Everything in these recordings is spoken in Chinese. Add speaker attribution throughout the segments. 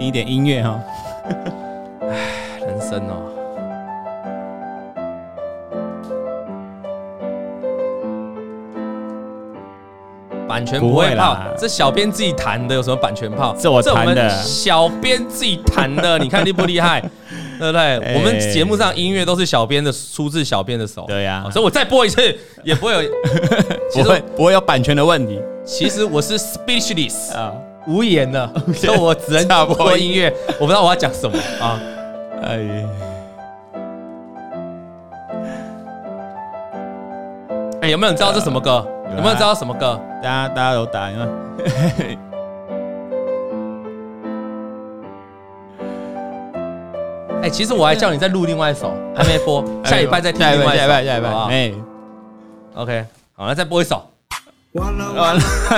Speaker 1: 听一点音乐哈。
Speaker 2: 唉，人生哦。版权不会泡，这小编自己弹的，有什么版权泡？
Speaker 1: 这我弹的，
Speaker 2: 小编自己弹的，你看 厉不厉害？对不对？欸、我们节目上音乐都是小编的，出自小编的手。
Speaker 1: 对呀、啊，
Speaker 2: 所以我再播一次也不会有，
Speaker 1: 不会不会有版权的问题。
Speaker 2: 其实我是 speechless 啊，无言了，所以我只能播音乐，我不知道我要讲什么啊。哎，哎，有没有人知道这什么歌？有没有人知道什么歌？
Speaker 1: 大家大家都答应了。
Speaker 2: 哎，其实我还叫你再录另外一首，还没播，下礼拜再听另外一首，下礼拜，下礼拜，哎，OK，好，那再播一首。完了完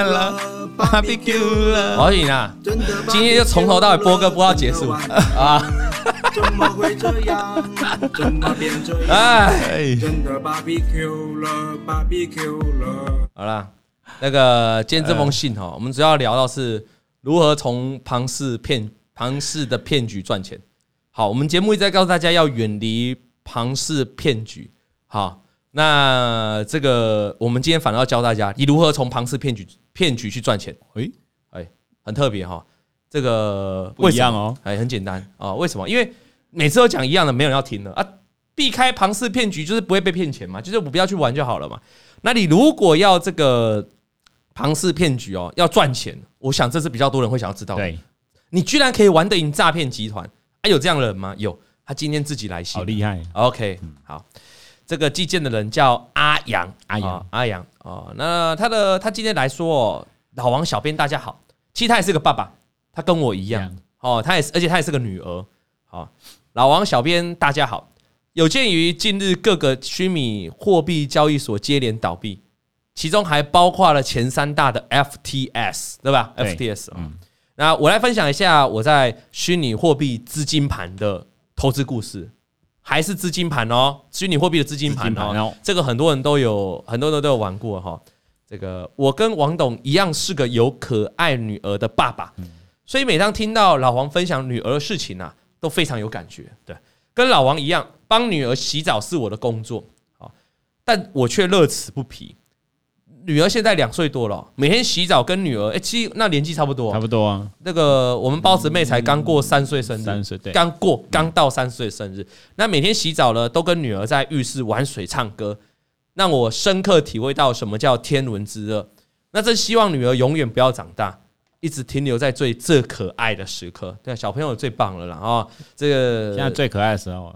Speaker 2: 了，Barbecue 了，王宇啊，今天就从头到尾播歌播到结束啊。怎么会这样？怎么变这样？哎，真的 Barbecue 了，Barbecue 了。好了，那个今天这封信哈，我们主要聊到是如何从庞氏骗庞氏的骗局赚钱。好，我们节目一直在告诉大家要远离庞氏骗局。好，那这个我们今天反而要教大家你如何从庞氏骗局骗局去赚钱。哎哎，很特别哈，这个
Speaker 1: 不一样哦，
Speaker 2: 哎，很简单啊，为什么？因为每次都讲一样的，没有人要听了啊！避开庞氏骗局就是不会被骗钱嘛，就是我不要去玩就好了嘛。那你如果要这个庞氏骗局哦，要赚钱，我想这是比较多人会想要知道的。对，你居然可以玩得赢诈骗集团，还有这样的人吗？有，他今天自己来信，
Speaker 1: 好厉害。
Speaker 2: OK，好，这个寄件的人叫阿阳，阿阳，阿阳哦。那他的他今天来说，老王小编大家好，其实他也是个爸爸，他跟我一样哦，他也是，而且他也是个女儿，好。老王，小编大家好。有鉴于近日各个虚拟货币交易所接连倒闭，其中还包括了前三大的 FTS，对吧对？FTS，嗯，那我来分享一下我在虚拟货币资金盘的投资故事，还是资金盘哦，虚拟货币的资金盘哦，这个很多人都有，很多人都有玩过哈。这个我跟王董一样是个有可爱女儿的爸爸，所以每当听到老王分享女儿的事情啊。都非常有感觉，对，跟老王一样，帮女儿洗澡是我的工作，但我却乐此不疲。女儿现在两岁多了，每天洗澡跟女儿，哎，其实那年纪差不多，
Speaker 1: 差不多啊。
Speaker 2: 那个我们包子妹才刚过三岁生日，三岁对，刚过，刚到三岁生日。那每天洗澡呢，都跟女儿在浴室玩水、唱歌，让我深刻体会到什么叫天伦之乐。那真希望女儿永远不要长大。一直停留在最最可爱的时刻，对，小朋友最棒了啦啊！这个
Speaker 1: 现在最可爱的时候，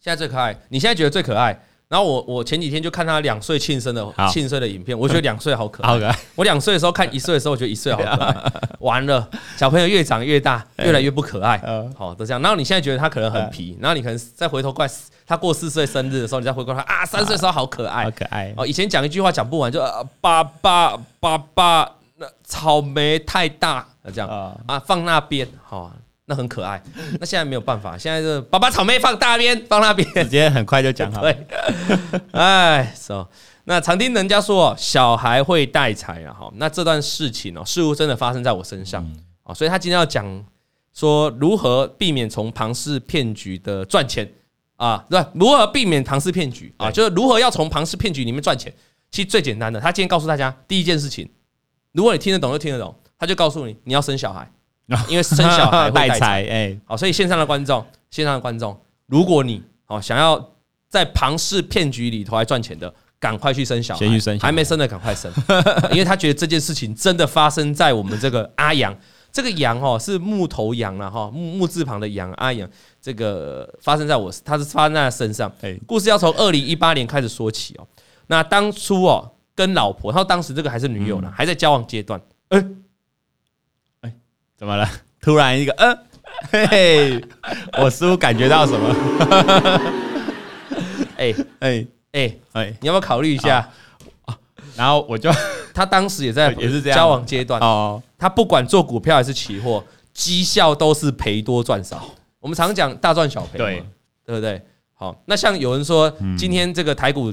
Speaker 2: 现在最可爱，你现在觉得最可爱？然后我我前几天就看他两岁庆生的庆生的影片，我觉得 两岁好可爱。好可爱！我两岁的时候看一岁的时候，我觉得一岁好可爱。完了，小朋友越长越大，越来越不可爱。好，都这样。然后你现在觉得他可能很皮，然后你可能再回头怪他过四岁生日的时候，你再回过他啊，三岁的时候好可爱，
Speaker 1: 好可爱。
Speaker 2: 哦，以前讲一句话讲不完，就爸爸爸爸。那草莓太大，那这样啊，放那边好，那很可爱。那现在没有办法，现在是把把草莓放大边，放那边，
Speaker 1: 直接很快就讲好。对，
Speaker 2: 哎，so, 那常听人家说小孩会带财啊，哈，那这段事情哦，似乎真的发生在我身上啊，所以他今天要讲说如何避免从庞氏骗局的赚钱啊，对，如何避免庞氏骗局啊，就是如何要从庞氏骗局里面赚钱。其实最简单的，他今天告诉大家第一件事情。如果你听得懂就听得懂，他就告诉你你要生小孩，因为生小孩会带财。哎，好，所以线上的观众，线上的观众，如果你好想要在庞氏骗局里头来赚钱的，赶快去生小孩，先去生，还没生的赶快生，因为他觉得这件事情真的发生在我们这个阿阳，这个阳哦是木头阳了哈，木木字旁的阳，阿阳这个发生在我，他是发生在他身上。哎，故事要从二零一八年开始说起哦，那当初哦。跟老婆，他当时这个还是女友呢，还在交往阶段。哎，
Speaker 1: 哎，怎么了？突然一个，嗯，嘿嘿，我似乎感觉到什么？
Speaker 2: 哎哎哎哎，你要不要考虑一下？
Speaker 1: 然后我就，
Speaker 2: 他当时也在 也是这样交往阶段哦。他不管做股票还是期货，绩效都是赔多赚少。我们常讲大赚小赔，对对不对？好，那像有人说今天这个台股。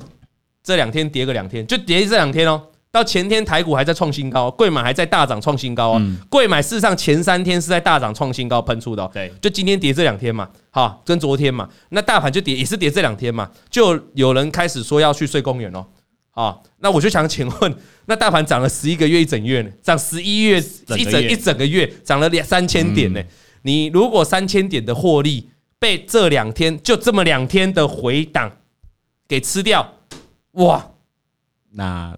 Speaker 2: 这两天跌个两天，就跌这两天哦，到前天台股还在创新高，贵买还在大涨创新高哦。柜买事实上前三天是在大涨创新高喷出的，对，就今天跌这两天嘛，好，跟昨天嘛，那大盘就跌也是跌这两天嘛，就有人开始说要去睡公园哦。好，那我就想请问，那大盘涨了十一个月一整月呢，涨十一月一整一整个月涨了两三千点呢？你如果三千点的获利被这两天就这么两天的回档给吃掉，哇，
Speaker 1: 那。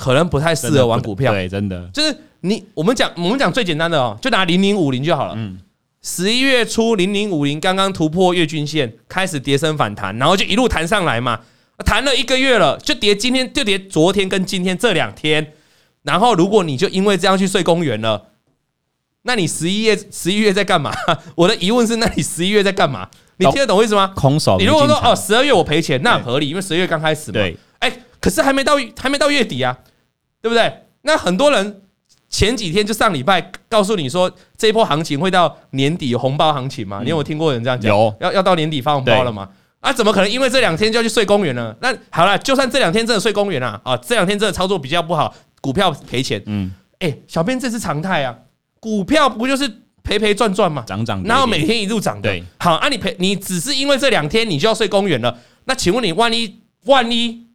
Speaker 2: 可能不太适合玩股票，
Speaker 1: 对，真的
Speaker 2: 就是你我们讲我们讲最简单的哦，就拿零零五零就好了。嗯，十一月初零零五零刚刚突破月均线，开始跌升反弹，然后就一路弹上来嘛，弹了一个月了，就跌今天就跌昨天跟今天这两天，然后如果你就因为这样去睡公园了，那你十一月十一月在干嘛？我的疑问是，那你十一月在干嘛？你听得懂我意思吗？
Speaker 1: 空手。
Speaker 2: 你如果说哦，十二月我赔钱，那很合理，因为十二月刚开始嘛。对，哎，可是还没到还没到月底啊。对不对？那很多人前几天就上礼拜告诉你说，这一波行情会到年底有红包行情嘛？你有听过人这样讲？有，要要到年底发红包了嘛？啊，怎么可能？因为这两天就要去睡公园了？那好了，就算这两天真的睡公园啊，啊，这两天真的操作比较不好，股票赔钱。嗯，哎，小编这是常态啊，股票不就是赔赔赚赚嘛？涨涨，然后每天一路涨的。对，好啊，你赔你只是因为这两天你就要睡公园了？那请问你万一万一？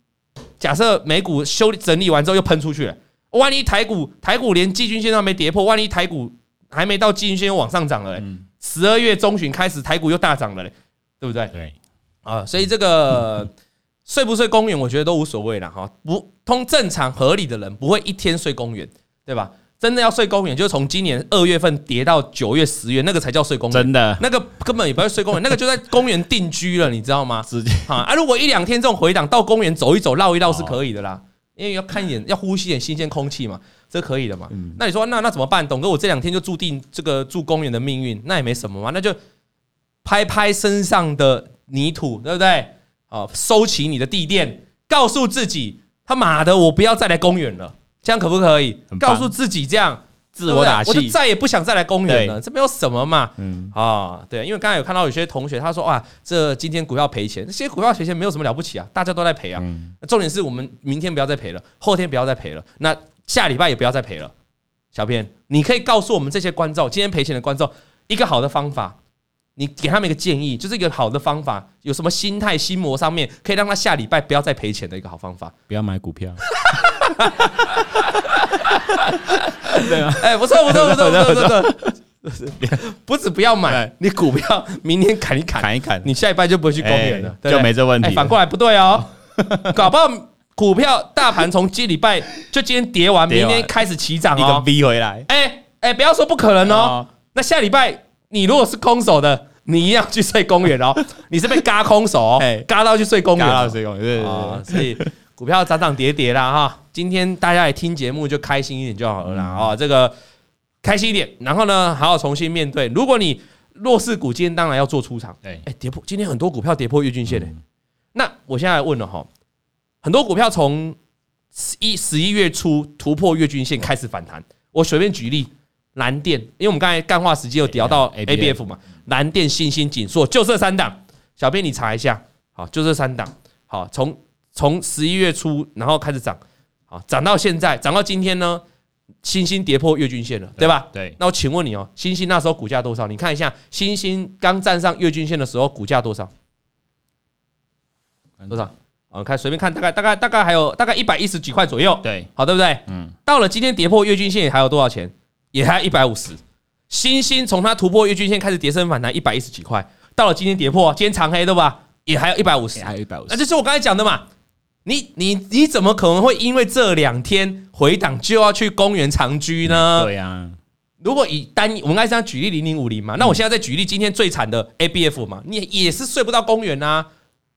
Speaker 2: 假设美股修整理完之后又喷出去了，万一台股台股连季均线都没跌破，万一台股还没到季均线又往上涨了，十二月中旬开始台股又大涨了嘞，对不对？对啊，所以这个睡不睡公园，我觉得都无所谓了哈。不通正常合理的人不会一天睡公园，对吧？真的要睡公园，就是从今年二月份跌到九月、十月，那个才叫睡公园。真的，那个根本也不要睡公园，那个就在公园定居了，你知道吗？直接 啊，如果一两天这种回档到公园走一走、绕一绕是可以的啦，因为要看一眼，要呼吸一点新鲜空气嘛，这可以的嘛。那你说，那那怎么办？董哥，我这两天就注定这个住公园的命运，那也没什么嘛，那就拍拍身上的泥土，对不对？啊，收起你的地垫，告诉自己，他妈的，我不要再来公园了。这样可不可以？告诉自己这样自我打气，我就再也不想再来公园了。这没有什么嘛。嗯啊，对，因为刚才有看到有些同学他说哇，这今天股票赔钱，这些股票赔钱没有什么了不起啊，大家都在赔啊。重点是我们明天不要再赔了，后天不要再赔了，那下礼拜也不要再赔了。小编，你可以告诉我们这些观众，今天赔钱的观众一个好的方法，你给他们一个建议，就是一个好的方法，有什么心态心魔上面可以让他下礼拜不要再赔钱的一个好方法，
Speaker 1: 不要买股票。
Speaker 2: 哈哈哈对啊，哎，不错不错不错 不错不错，不是，不止不要买，你股票明天砍一砍，砍一砍，你下礼拜就不会去公园了，
Speaker 1: 就没这问题。
Speaker 2: 反过来不对哦，搞不好股票大盘从今礼拜就今天跌完，明天开始起涨哦，
Speaker 1: 逼回来。
Speaker 2: 哎哎，不要说不可能哦，那下礼拜你如果是空手的，你一样去睡公园哦，你是被嘎空手哦，嘎到去睡公园，睡公园，对对对，所以。股票涨涨跌跌啦哈，今天大家也听节目就开心一点就好了啦啊，这个开心一点，然后呢，好好重新面对。如果你弱势股，今天当然要做出场。对，哎，跌破，今天很多股票跌破月均线的。那我现在来问了哈，很多股票从一十一月初突破月均线开始反弹。我随便举例，蓝电，因为我们刚才干化时间有聊到 A B F 嘛，蓝电、欣兴、景硕，就这三档。小编你查一下，好，就这三档，好，从。从十一月初，然后开始涨，好，涨到现在，涨到今天呢，欣兴跌破月均线了，对吧？对。那我请问你哦，欣兴那时候股价多少？你看一下，欣兴刚站上月均线的时候，股价多少？多少？我看随便看，大概大概大概还有大概一百一十几块左右。对，好，对不对？嗯。到了今天跌破月均线还有多少钱？也还一百五十。欣兴从它突破月均线开始跌升反弹一百一十几块，到了今天跌破，今天长黑对吧？也还有一百五十，还有一百五十。那就是我刚才讲的嘛。你你你怎么可能会因为这两天回档就要去公园长居呢？对呀，如果以单，我们刚才这样举例零零五零嘛，那我现在再举例今天最惨的 ABF 嘛，你也是睡不到公园啊，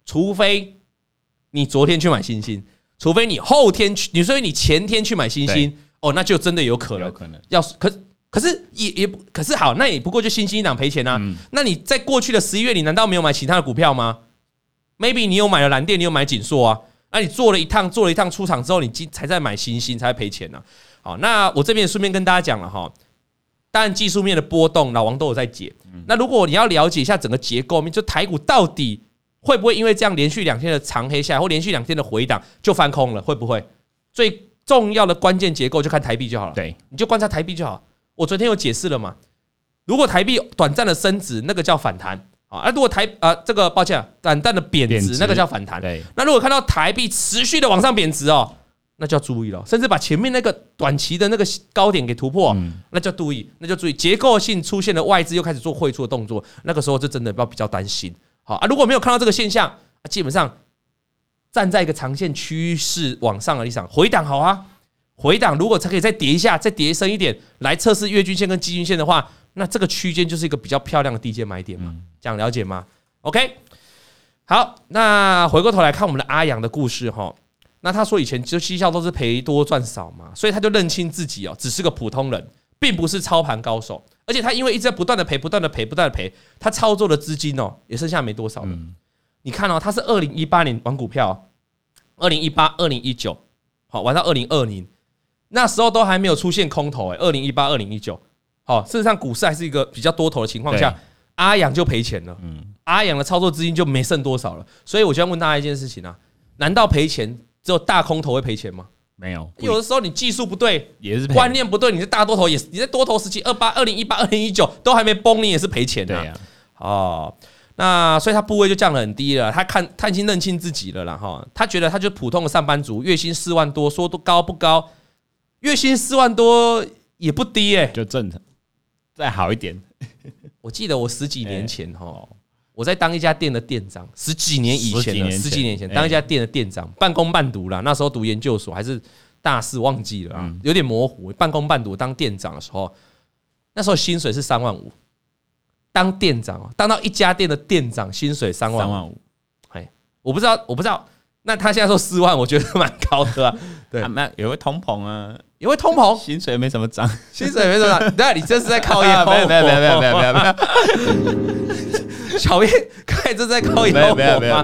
Speaker 2: 除非你昨天去买星星，除非你后天去，你说你前天去买星星，哦，那就真的有可能，有可能要可可是也也可是好，那也不过就新兴一档赔钱啊。那你在过去的十一月，你难道没有买其他的股票吗？Maybe 你有买了蓝电，你有买景硕啊？那你做了一趟，做了一趟出场之后，你今才在买新星，才赔钱呢。好，那我这边顺便跟大家讲了哈，当然技术面的波动，老王都有在解。那如果你要了解一下整个结构面，就台股到底会不会因为这样连续两天的长黑下来，或连续两天的回档就翻空了？会不会？最重要的关键结构就看台币就好了。
Speaker 1: 对，
Speaker 2: 你就观察台币就好。我昨天有解释了嘛？如果台币短暂的升值，那个叫反弹啊；而如果台啊这个抱歉，短暂的贬值，那个叫反弹。
Speaker 1: 对，
Speaker 2: 那如果看到台币持续的往上贬值哦，那就要注意了，甚至把前面那个短期的那个高点给突破，那就注意，那就注意结构性出现的外资又开始做汇出的动作，那个时候就真的要比较担心。好啊，如果没有看到这个现象，基本上站在一个长线趋势往上的立场，回档好啊，回档如果才可以再跌一下，再跌深一点来测试月均线跟季均线的话，那这个区间就是一个比较漂亮的低阶买点嘛，这样了解吗？OK，好，那回过头来看我们的阿阳的故事哈。那他说以前就绩效都是赔多赚少嘛，所以他就认清自己哦，只是个普通人，并不是操盘高手。而且他因为一直在不断的赔，不断的赔，不断的赔，他操作的资金哦也剩下没多少了。你看哦，他是二零一八年玩股票，二零一八、二零一九，好玩到二零二零，那时候都还没有出现空头哎，二零一八、二零一九，好，事实上股市还是一个比较多头的情况下，阿阳就赔钱了。嗯，阿阳的操作资金就没剩多少了。所以我就要问大家一件事情啊，难道赔钱？只有大空头会赔钱吗？
Speaker 1: 没有，
Speaker 2: 有的时候你技术不对，
Speaker 1: 也是
Speaker 2: 观念不对，你是大多头也是，你在多头时期二八、二零一八、二零一九都还没崩，你也是赔钱的。对呀，哦，那所以他部位就降得很低了，他看他已经认清自己了啦哈，他觉得他就普通的上班族，月薪四万多，说多高不高？月薪四万多也不低哎，
Speaker 1: 就正常，再好一点。
Speaker 2: 我记得我十几年前哈。我在当一家店的店长，十几年以前了，十几年前当一家店的店长，半工半读啦。那时候读研究所还是大四，忘记了啊，有点模糊。半工半读当店长的时候，那时候薪水是三万五。当店长，当到一家店的店长，薪水三万五。哎，我不知道，我不知道。那他现在说四万，我觉得蛮高的。对，
Speaker 1: 那也会通膨啊，
Speaker 2: 也会通膨，
Speaker 1: 薪水没怎么涨，
Speaker 2: 薪水没怎么涨。对，你这是在靠压？
Speaker 1: 没有没有没有没有没有没有。
Speaker 2: 小编看这在靠腰火吗？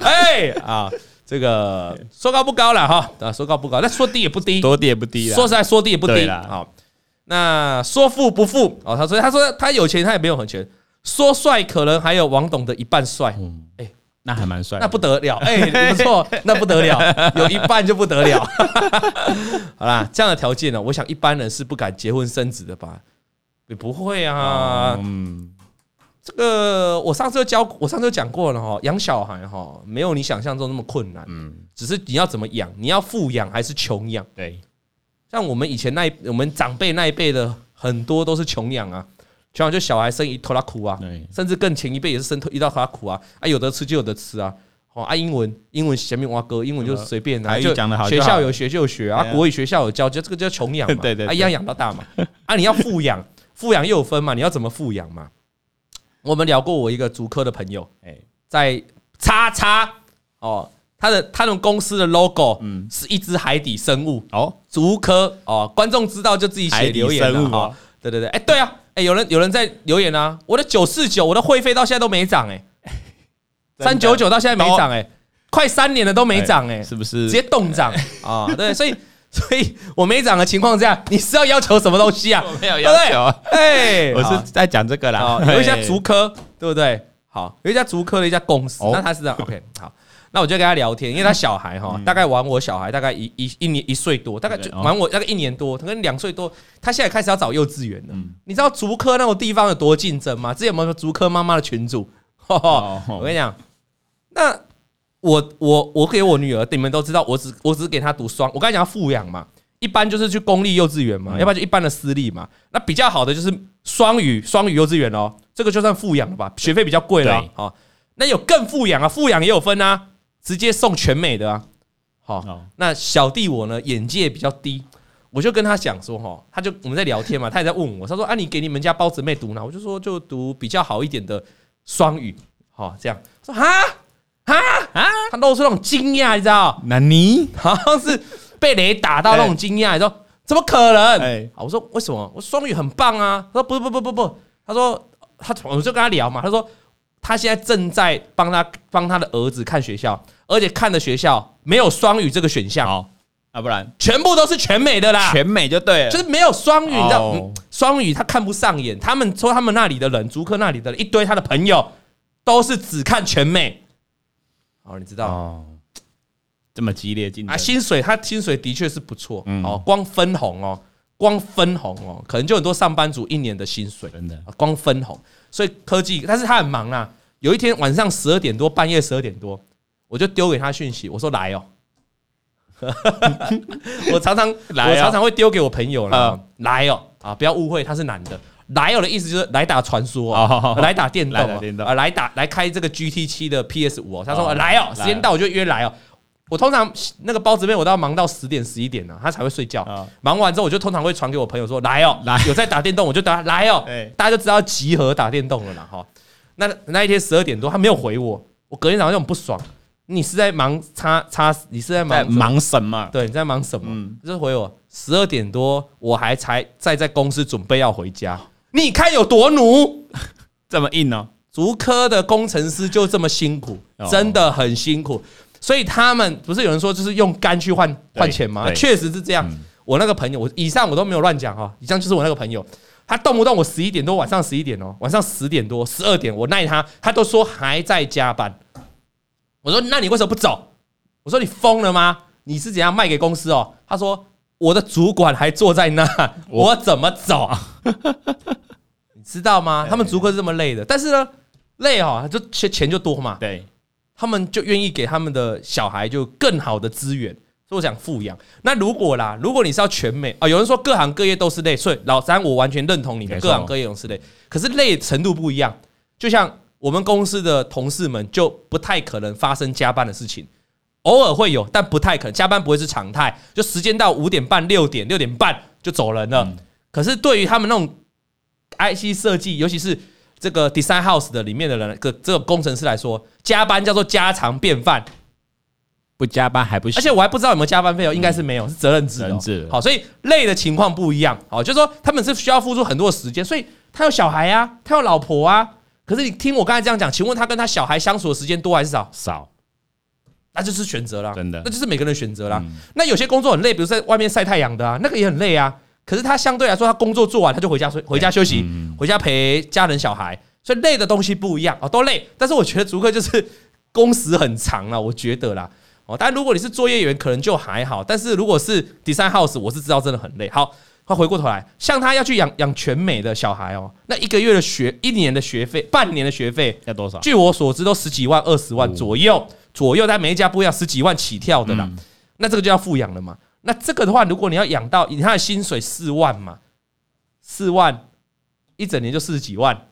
Speaker 2: 哎啊，这个说高不高了哈，啊说高不高，那说低也不低，
Speaker 1: 说低也不低，
Speaker 2: 说实在说低也不低。好，那说富不富哦，他说他说他有钱，他也没有很钱。说帅可能还有王董的一半帅，嗯哎，
Speaker 1: 那还蛮帅，
Speaker 2: 那不得了，哎，不错，那不得了，有一半就不得了。好啦，这样的条件呢，我想一般人是不敢结婚生子的吧？也不会啊，嗯。这个我上次就教，我上次就讲过了哈，养小孩哈，没有你想象中那么困难，嗯，只是你要怎么养，你要富养还是穷养？对，像我们以前那一我们长辈那一辈的很多都是穷养啊，穷养就小孩生一拖拉苦啊，甚至更前一辈也是生一道拖拉苦啊，啊有的吃就有的吃啊，哦啊英文英文前面挖哥英文就随便啊，就学校有学就学啊，国语学校有教，就这个叫穷养嘛，对对，啊一样养到大嘛，啊你要富养，富养又有分嘛，你要怎么富养嘛？我们聊过，我一个足科的朋友，哎，在叉叉哦，他的他们公司的 logo，嗯，是一只海底生物哦，足科哦，观众知道就自己写留言了哈，对对对，哎，对啊，哎，有人有人在留言啊，我的九四九，我的会费到现在都没涨哎，三九九到现在没涨哎，快三年了都没涨哎，是不是直接冻涨啊？对，所以。所以我没涨的情况下，你是要要求什么东西啊？我没有要求，哎，我是在讲这个啦。有一家竹科，对不对？好，有一家竹科的一家公司，那他是这样。OK，好，那我就跟他聊天，因为他小孩哈，大概玩我小孩大概一一一年一岁多，大概就玩我大概一年多，他跟两岁多。他现在开始要找幼稚园了。你知道竹科那种地方有多竞争吗？之前有没有竹科妈妈的群主？我跟你讲，那。我我我给我女儿，你们都知道，我只我只给她读双，我刚才讲富养嘛，一般就是去公立幼稚园嘛，要不然就一般的私立嘛。那比较好的就是双语双语幼稚园哦，这个就算富养了吧，学费比较贵了。哦，那有更富养啊，富养也有分啊，直接送全美的啊。好，那小弟我呢，眼界比较低，我就跟他讲说哈，他就我们在聊天嘛，他也在问我，他说啊，你给你们家包子妹读哪？我就说就读比较好一点的双语，好这样说哈。哈啊！他露出那种惊讶，你知道？
Speaker 1: 那你
Speaker 2: 好像是被雷打到那种惊讶，你说怎么可能？哎，我说为什么？我双语很棒啊！他说不不不不不，他说他我就跟他聊嘛，他说他现在正在帮他帮他的儿子看学校，而且看的学校没有双语这个选项哦，啊，不然全部都是全美的啦，
Speaker 1: 全美就对了，
Speaker 2: 就是没有双语，你知道？双语他看不上眼，他们说他们那里的人，竹科那里的人一堆他的朋友都是只看全美。哦，你知道？
Speaker 1: 这么激烈竞争
Speaker 2: 啊，薪水他薪水的确是不错，嗯哦，光分红哦，光分红哦，可能就很多上班族一年的薪水，
Speaker 1: 真的，
Speaker 2: 光分红，所以科技，但是他很忙啊。有一天晚上十二点多，半夜十二点多，我就丢给他讯息，我说来哦，我常常我常常会丢给我朋友了，来哦啊，不要误会，他是男的。来哦的意思就是来打传说哦，来打电动啊，来打来开这个 GT 七的 PS 五哦。他说来哦，时间到我就约来哦。我通常那个包子妹我都要忙到十点十一点呢，他才会睡觉。忙完之后我就通常会传给我朋友说来哦，来有在打电动我就打来哦，大家就知道集合打电动了啦哈。那那一天十二点多他没有回我，我隔天早上就很不爽。你是在忙叉叉？你是在忙
Speaker 1: 忙什么？
Speaker 2: 对，你在忙什么？就是回我十二点多，我还才在在公司准备要回家。你看有多奴，
Speaker 1: 这么硬哦！
Speaker 2: 足科的工程师就这么辛苦，真的很辛苦。所以他们不是有人说就是用肝去换换钱吗？确实是这样。我那个朋友，我以上我都没有乱讲哈，以上就是我那个朋友，他动不动我十一点多，晚上十一点哦，晚上十点多、十二点，我耐他，他都说还在加班。我说那你为什么不走？我说你疯了吗？你是怎样卖给公司哦？他说我的主管还坐在那，我怎么走？你知道吗？他们竹科是这么累的，但是呢，累哈，就钱钱就多嘛。
Speaker 1: 对，
Speaker 2: 他们就愿意给他们的小孩就更好的资源，所以我想富养。那如果啦，如果你是要全美啊，有人说各行各业都是累，所以老三我完全认同你的，各行各业都是累，可是累程度不一样。就像我们公司的同事们就不太可能发生加班的事情，偶尔会有，但不太可能加班不会是常态。就时间到五点半、六点、六点半就走人了。可是对于他们那种。IC 设计，尤其是这个 Design House 的里面的人，个这个工程师来说，加班叫做家常便饭，
Speaker 1: 不加班还不行。
Speaker 2: 而且我还不知道有没有加班费哦，应该是没有，是责任制的。好，所以累的情况不一样。好，就是说他们是需要付出很多的时间，所以他有小孩啊，他有老婆啊。可是你听我刚才这样讲，请问他跟他小孩相处的时间多还是少？
Speaker 1: 少，
Speaker 2: 那就是选择了，
Speaker 1: 真的，
Speaker 2: 那就是每个人选择了。那有些工作很累，比如在外面晒太阳的啊，那个也很累啊。可是他相对来说，他工作做完他就回家睡，回家休息，回家陪家人小孩，所以累的东西不一样哦，都累。但是我觉得逐客就是工时很长了，我觉得啦哦。但如果你是作业员，可能就还好。但是如果是 design house，我是知道真的很累。好，他回过头来，像他要去养养全美的小孩哦，那一个月的学，一年的学费，半年的学费
Speaker 1: 要多少？
Speaker 2: 据我所知，都十几万、二十万左右左右，但每一家不一样，十几万起跳的啦。那这个就要富养了嘛。那这个的话，如果你要养到以他的薪水四万嘛，四万一整年就四十几万，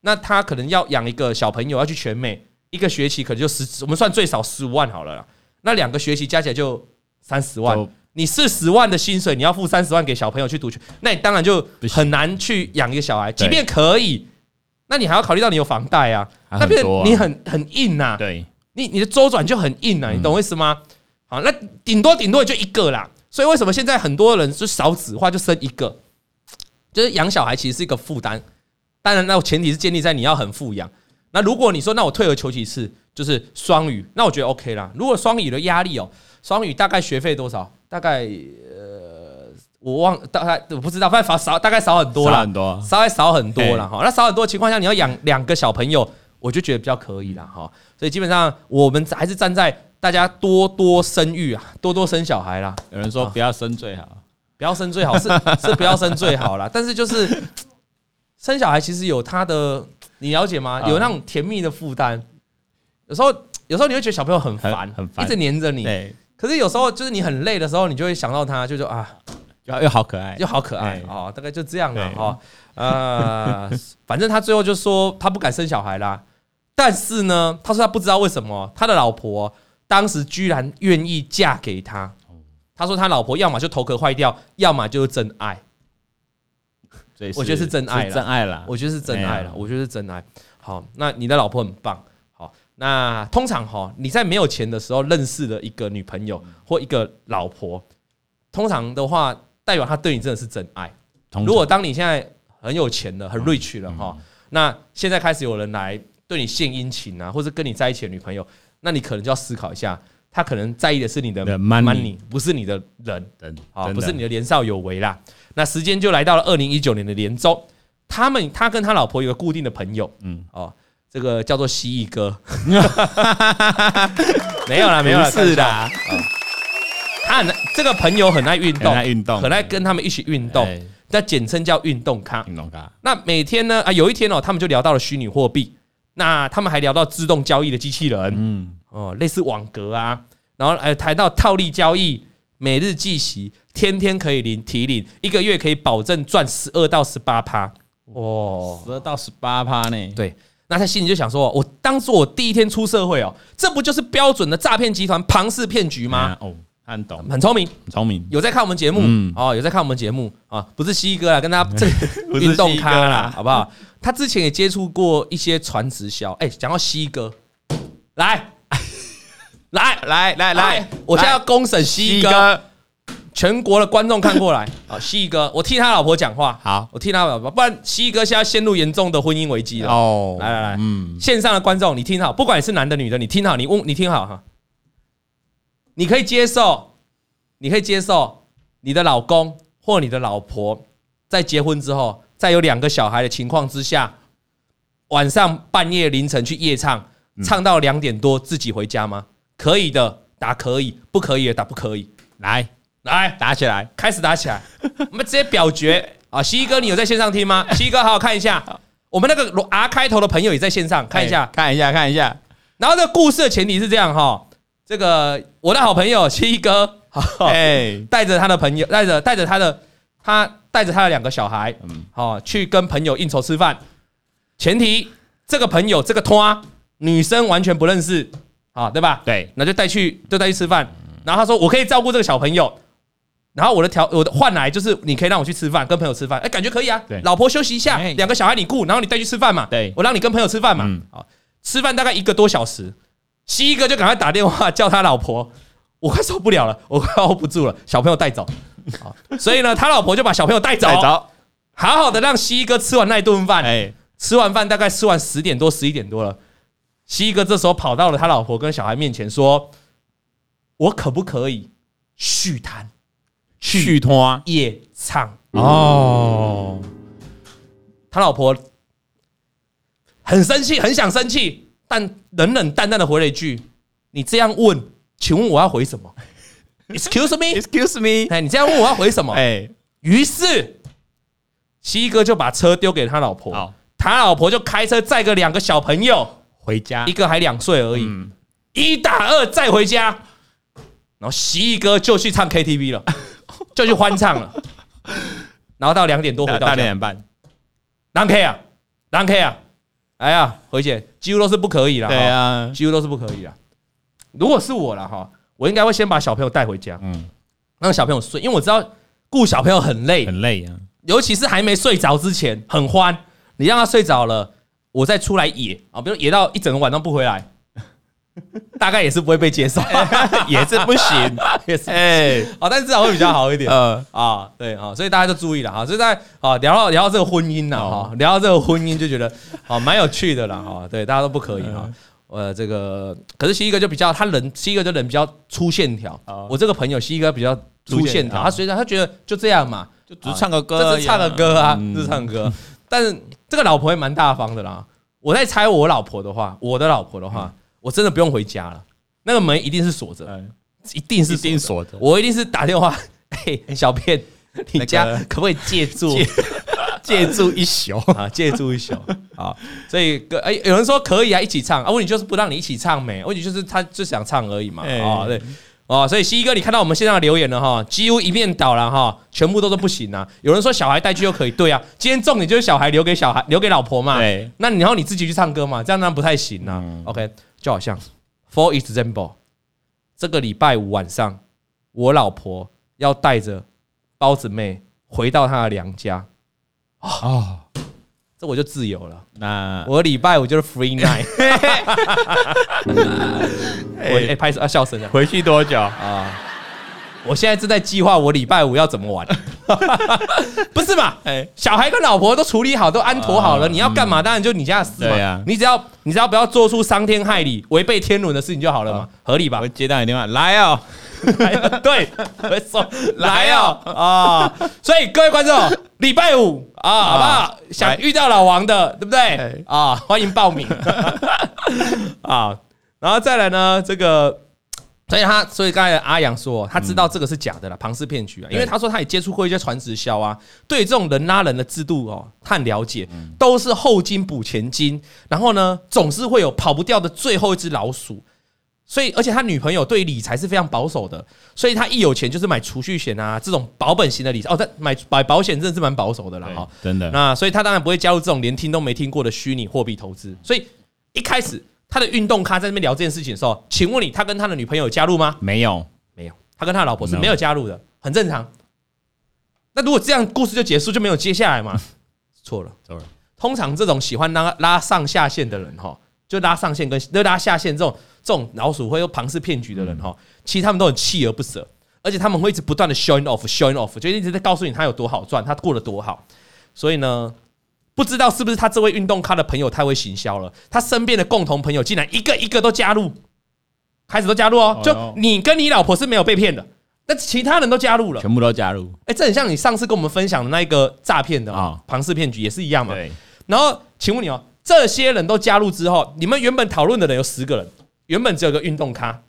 Speaker 2: 那他可能要养一个小朋友要去全美，一个学期可能就十，我们算最少十五万好了啦。那两个学期加起来就三十万，你四十万的薪水，你要付三十万给小朋友去读去，那你当然就很难去养一个小孩。即便可以，那你还要考虑到你有房贷啊，那边你很很硬呐，
Speaker 1: 对，
Speaker 2: 你你的周转就很硬呐，你懂我意思吗？好，那顶多顶多也就一个啦。所以为什么现在很多人就少子化，就生一个，就是养小孩其实是一个负担。当然，那前提是建立在你要很富养。那如果你说，那我退而求其次，就是双语，那我觉得 OK 啦。如果双语的压力哦，双语大概学费多少？大概呃，我忘大概我不知道，反正少少大概少很多了，
Speaker 1: 很多，
Speaker 2: 稍微少很多了哈。那少很多的情况下，你要养两个小朋友，我就觉得比较可以了哈。所以基本上我们还是站在。大家多多生育啊，多多生小孩啦。
Speaker 1: 有人说不要生最好，
Speaker 2: 不要生最好是 是不要生最好啦。但是就是生小孩其实有他的，你了解吗？有那种甜蜜的负担。有时候有时候你会觉得小朋友很烦，很烦，一直黏着你。可是有时候就是你很累的时候，你就会想到他，就说啊，
Speaker 1: 又又好可爱，
Speaker 2: 又好可爱哦，大概就这样了哈。呃，反正他最后就说他不敢生小孩啦。但是呢，他说他不知道为什么他的老婆。当时居然愿意嫁给他，他说他老婆要么就头壳坏掉，要么就是真爱。我觉得是真爱，
Speaker 1: 真爱了。
Speaker 2: 我觉得是真爱了，我觉得是真爱。好，那你的老婆很棒。好，那通常哈，你在没有钱的时候认识的一个女朋友或一个老婆，通常的话代表他对你真的是真爱。如果当你现在很有钱了，很 rich 了哈，那现在开始有人来对你献殷勤啊，或者跟你在一起的女朋友。那你可能就要思考一下，他可能在意的是你的 money，不是你的人，啊，不是你的年少有为啦。那时间就来到了二零一九年的年中，他们他跟他老婆有个固定的朋友，嗯，哦，这个叫做蜥蜴哥，没有啦，没有啦，是的。他很这个朋友很爱运动，
Speaker 1: 很爱运动，
Speaker 2: 很爱跟他们一起运动，那简称叫运动咖。
Speaker 1: 运动咖。
Speaker 2: 那每天呢啊，有一天哦，他们就聊到了虚拟货币，那他们还聊到自动交易的机器人，嗯，哦，类似网格啊，然后还谈到套利交易、每日计息、天天可以领提领，一个月可以保证赚十二到十八趴，
Speaker 1: 哦，十二到十八趴呢？
Speaker 2: 对。那他心里就想说：“我当初我第一天出社会哦，这不就是标准的诈骗集团庞氏骗局吗？”
Speaker 1: 哦，他很懂，
Speaker 2: 很聪明，
Speaker 1: 很聪明，
Speaker 2: 有在看我们节目？哦，有在看我们节目。啊，不是西哥啊，跟他 这运动咖啦，好不好？他之前也接触过一些传直销。哎，讲到西哥，来。来来来来，我现在要公审西哥。全国的观众看过来啊，蜥蜴哥，我替他老婆讲话。好，我替他老婆，不然蜥蜴哥现在陷入严重的婚姻危机了。哦，来来来，嗯，线上的观众，你听好，不管你是男的女的，你听好，你问，你听好哈。你可以接受，你可以接受你的老公或你的老婆在结婚之后，在有两个小孩的情况之下，晚上半夜凌晨去夜唱，唱到两点多自己回家吗？可以的，打可以；不可以的，打不可以。来。来打起来，开始打起来，我们直接表决啊！西哥，你有在线上听吗？西哥，好好看一下，我们那个 R 开头的朋友也在线上看一下，
Speaker 1: 看一下，看一下。
Speaker 2: 然后这个故事的前提是这样哈，这个我的好朋友蜥蜴哥，哎，带着他的朋友，带着带着他的，他带着他的两个小孩，嗯，好，去跟朋友应酬吃饭。前提这个朋友这个托女生完全不认识，啊，对吧？对，那就带去，就带去吃饭。然后他说，我可以照顾这个小朋友。然后我的条我的换来就是你可以让我去吃饭，跟朋友吃饭，哎，感觉可以啊。对，老婆休息一下，两个小孩你顾，然后你带去吃饭嘛。对，我让你跟朋友吃饭嘛。嗯，好，吃饭大概一个多小时，蜥蜴哥就赶快打电话叫他老婆，我快受不了了，我快 hold 不住了，小朋友带走。好，所以呢，他老婆就把小朋友带走，好好的让蜥蜴哥吃完那顿饭。哎，吃完饭大概吃完十点多十一点多了，蜥蜴哥这时候跑到了他老婆跟小孩面前说：“我可不可以续摊？”去他夜唱哦，他老婆很生气，很想生气，但冷冷淡淡的回了一句：“你这样问，请问我要回什么？”Excuse me，Excuse me，哎，你这样问我要回什么？哎，于是蜥蜴哥就把车丢给他老婆，他老婆就开车载个两个小朋友回家，一个还两岁而已，一打二再回家，然后蜥蜴哥就去唱 KTV 了。就去欢唱了，然后到两点多回到家，两点半，狼 K 啊，狼 K 啊，哎呀，何姐几乎都是不可以了，对啊，几乎都是不可以了。如果是我了哈，我应该会先把小朋友带回家，嗯，让小朋友睡，因为我知道顾小朋友很累，很累啊，尤其是还没睡着之前很欢，你让他睡着了，我再出来野。啊，比如野到一整个晚上不回来。大概也是不会被接受，
Speaker 1: 也是不行，
Speaker 2: 也是哎，好，但是至少会比较好一点，嗯啊，对啊，所以大家就注意了。哈，所以在啊聊到聊到这个婚姻呐，哈，聊到这个婚姻就觉得好蛮有趣的啦哈，对，大家都不可以哈，呃，这个可是蜥蜴哥就比较他人，蜥蜴哥就人比较粗线条，我这个朋友蜥蜴哥比较粗线条，他虽然他觉得就这样嘛，就只是唱个歌，这是唱个歌啊，这是唱歌，但是这个老婆也蛮大方的啦，我在猜我老婆的话，我的老婆的话。我真的不用回家了，那个门一定是锁着，一定是锁着。我一定是打电话，嘿，小片，你家 可不可以借住？借住一宿 啊，借住一宿啊。所以，哎，有人说可以啊，一起唱啊。问题就是不让你一起唱没？问题就是他就想唱而已嘛。啊，对，哦，所以西哥，你看到我们线上的留言了哈，几乎一面倒了哈，全部都是不行啊。有人说小孩带去就可以，对啊，今天重点就是小孩留给小孩，留给老婆嘛。对，那然后你自己去唱歌嘛，这样那不太行啊。OK。就好像，For example，这个礼拜五晚上，我老婆要带着包子妹回到她的娘家，哦，这我就自由了。那我礼拜五就是 free night。我哎，拍手啊，笑声了，
Speaker 1: 回去多久啊？
Speaker 2: 我现在正在计划我礼拜五要怎么玩，不是嘛？哎，小孩跟老婆都处理好，都安妥好了，你要干嘛？当然就你家的事嘛。你只要你只要不要做出伤天害理、违背天伦的事情就好了嘛，合理吧？
Speaker 1: 我接到你电话，来哦，
Speaker 2: 对，没错，来哦啊！所以各位观众，礼拜五啊，好不好？想遇到老王的，对不对？啊，欢迎报名啊！然后再来呢，这个。所以他，所以刚才阿阳说，他知道这个是假的啦，庞氏骗局啊，因为他说他也接触过一些传直销啊，对这种人拉人的制度哦，他很了解，都是后金补前金，然后呢，总是会有跑不掉的最后一只老鼠。所以，而且他女朋友对理财是非常保守的，所以他一有钱就是买储蓄险啊，这种保本型的理财哦，他买买保险真的是蛮保守的啦。哈，
Speaker 1: 真的。
Speaker 2: 那所以他当然不会加入这种连听都没听过的虚拟货币投资。所以一开始。他的运动咖在那边聊这件事情的时候，请问你，他跟他的女朋友加入吗？
Speaker 1: 没有，
Speaker 2: 没有。他跟他的老婆是没有加入的，很正常。那如果这样故事就结束，就没有接下来吗？错了，错了。通常这种喜欢拉拉上下线的人，哈，就拉上线跟就拉下线这种这种老鼠会又庞氏骗局的人，哈，其实他们都很锲而不舍，而且他们会一直不断的 showing off，showing off，就一直在告诉你他有多好赚，他过得多好。所以呢。不知道是不是他这位运动咖的朋友太会行销了，他身边的共同朋友竟然一个一个都加入，开始都加入哦。就你跟你老婆是没有被骗的，那其他人都加入了，
Speaker 1: 全部都加入。
Speaker 2: 哎，这很像你上次跟我们分享的那一个诈骗的啊，庞氏骗局也是一样嘛。对。然后，请问你哦，这些人都加入之后，你们原本讨论的人有十个人，原本只有个运动咖，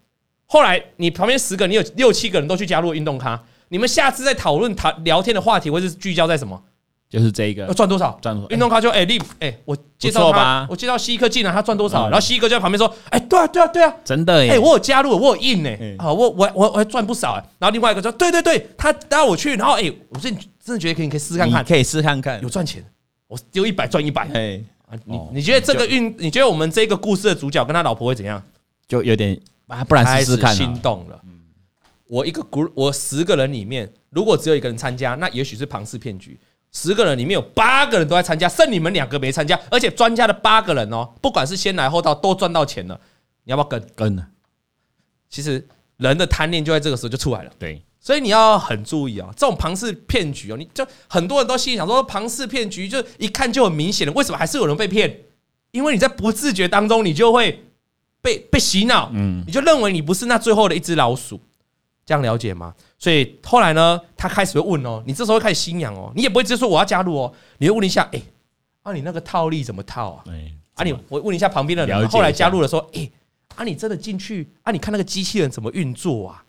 Speaker 2: 后来你旁边十个，你有六七个人都去加入运动咖，你们下次再讨论谈聊天的话题会是聚焦在什么？
Speaker 1: 就是这个
Speaker 2: 要赚多少？赚多少？运动咖就哎，立哎，我介绍他，我介绍西一科进来，他赚多少？然后西一科就在旁边说，哎，对啊，对啊，对啊，
Speaker 1: 真的耶！
Speaker 2: 哎，我有加入，我有印呢，啊，我我我我还赚不少哎。然后另外一个说，对对对，他带我去，然后哎，我说你真的觉得可以，可以试试看看，
Speaker 1: 可以试看看，
Speaker 2: 有赚钱，我丢一百赚一百。哎，你你觉得这个运？你觉得我们这个故事的主角跟他老婆会怎样？
Speaker 1: 就有点啊，不然试试看，
Speaker 2: 心动了。我一个 group，我十个人里面，如果只有一个人参加，那也许是庞氏骗局。十个人里面有八个人都在参加，剩你们两个没参加，而且专家的八个人哦，不管是先来后到都赚到钱了，你要不要跟？
Speaker 1: 跟呢？
Speaker 2: 其实人的贪念就在这个时候就出来了。
Speaker 1: 对，
Speaker 2: 所以你要很注意啊，这种庞氏骗局哦，你就很多人都心里想说，庞氏骗局就一看就很明显的，为什么还是有人被骗？因为你在不自觉当中，你就会被被洗脑，嗯，你就认为你不是那最后的一只老鼠。这样了解吗？所以后来呢，他开始会问哦，你这时候会开始心痒哦，你也不会直接说我要加入哦，你会问一下，哎，啊，你那个套利怎么套啊？啊，你我问一下旁边的人，后来加入了说，哎，啊，你真的进去啊？你看那个机器人怎么运作啊？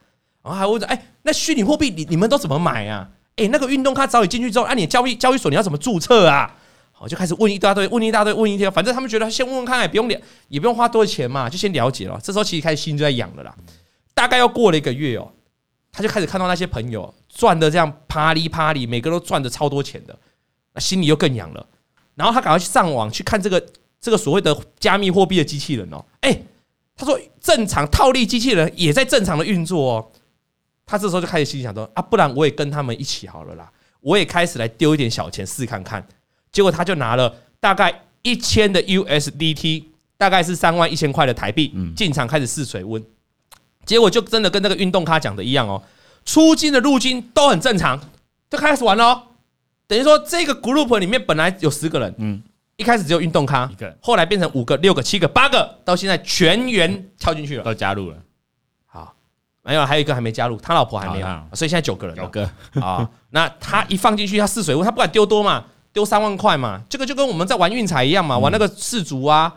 Speaker 2: 然后还问着，哎，那虚拟货币你你们都怎么买啊？哎，那个运动卡早已进去之后，啊，你交易交易所你要怎么注册啊？我，就开始问一大堆，问一大堆，问一堆，反正他们觉得先问问看，也不用了，也不用花多少钱嘛，就先了解了。这时候其实开始心就在痒了啦，大概要过了一个月哦。他就开始看到那些朋友赚的这样啪哩啪哩，每个都赚的超多钱的，那心里又更痒了。然后他赶快去上网去看这个这个所谓的加密货币的机器人哦，哎，他说正常套利机器人也在正常的运作哦。他这时候就开始心想说啊，不然我也跟他们一起好了啦，我也开始来丢一点小钱试看看。结果他就拿了大概一千的 USDT，大概是三万一千块的台币，进场开始试水温。结果就真的跟那个运动咖讲的一样哦，出金的入金都很正常，就开始玩喽。等于说这个 group 里面本来有十个人，嗯，一开始只有运动咖一个，后来变成五个、六个、七个、八个，到现在全员跳进去了，
Speaker 1: 都加入了。
Speaker 2: 好，没有，还有一个还没加入，他老婆还没有，所以现在九个人，
Speaker 1: 九个
Speaker 2: 啊。那他一放进去，他试水温，他不敢丢多嘛，丢三万块嘛，这个就跟我们在玩运彩一样嘛，玩那个四足啊。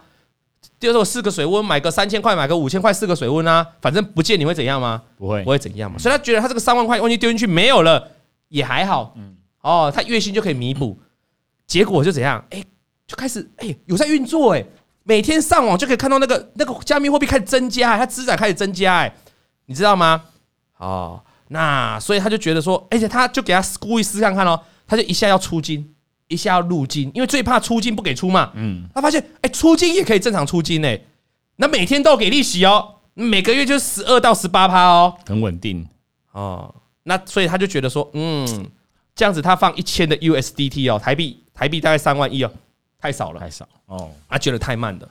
Speaker 2: 就是我四个水温买个三千块，买个五千块，四个水温啊，反正不见你会怎样吗？
Speaker 1: 不会，
Speaker 2: 不会怎样嘛。所以他觉得他这个三万块，万一丢进去没有了也还好。嗯，哦，他月薪就可以弥补。结果就怎样？哎，就开始哎有在运作哎，每天上网就可以看到那个那个加密货币开始增加，他资产开始增加哎，你知道吗？哦，那所以他就觉得说，而且他就给他故意试看看哦，他就一下要出金。一下要入金，因为最怕出金不给出嘛。嗯，他发现哎、欸，出金也可以正常出金哎，那每天都给利息哦，每个月就十二到十八趴哦，
Speaker 1: 很稳定。
Speaker 2: 哦。那所以他就觉得说，嗯，这样子他放一千的 USDT 哦，台币台币大概三万一哦，太少了，
Speaker 1: 太少。哦，
Speaker 2: 他觉得太慢了。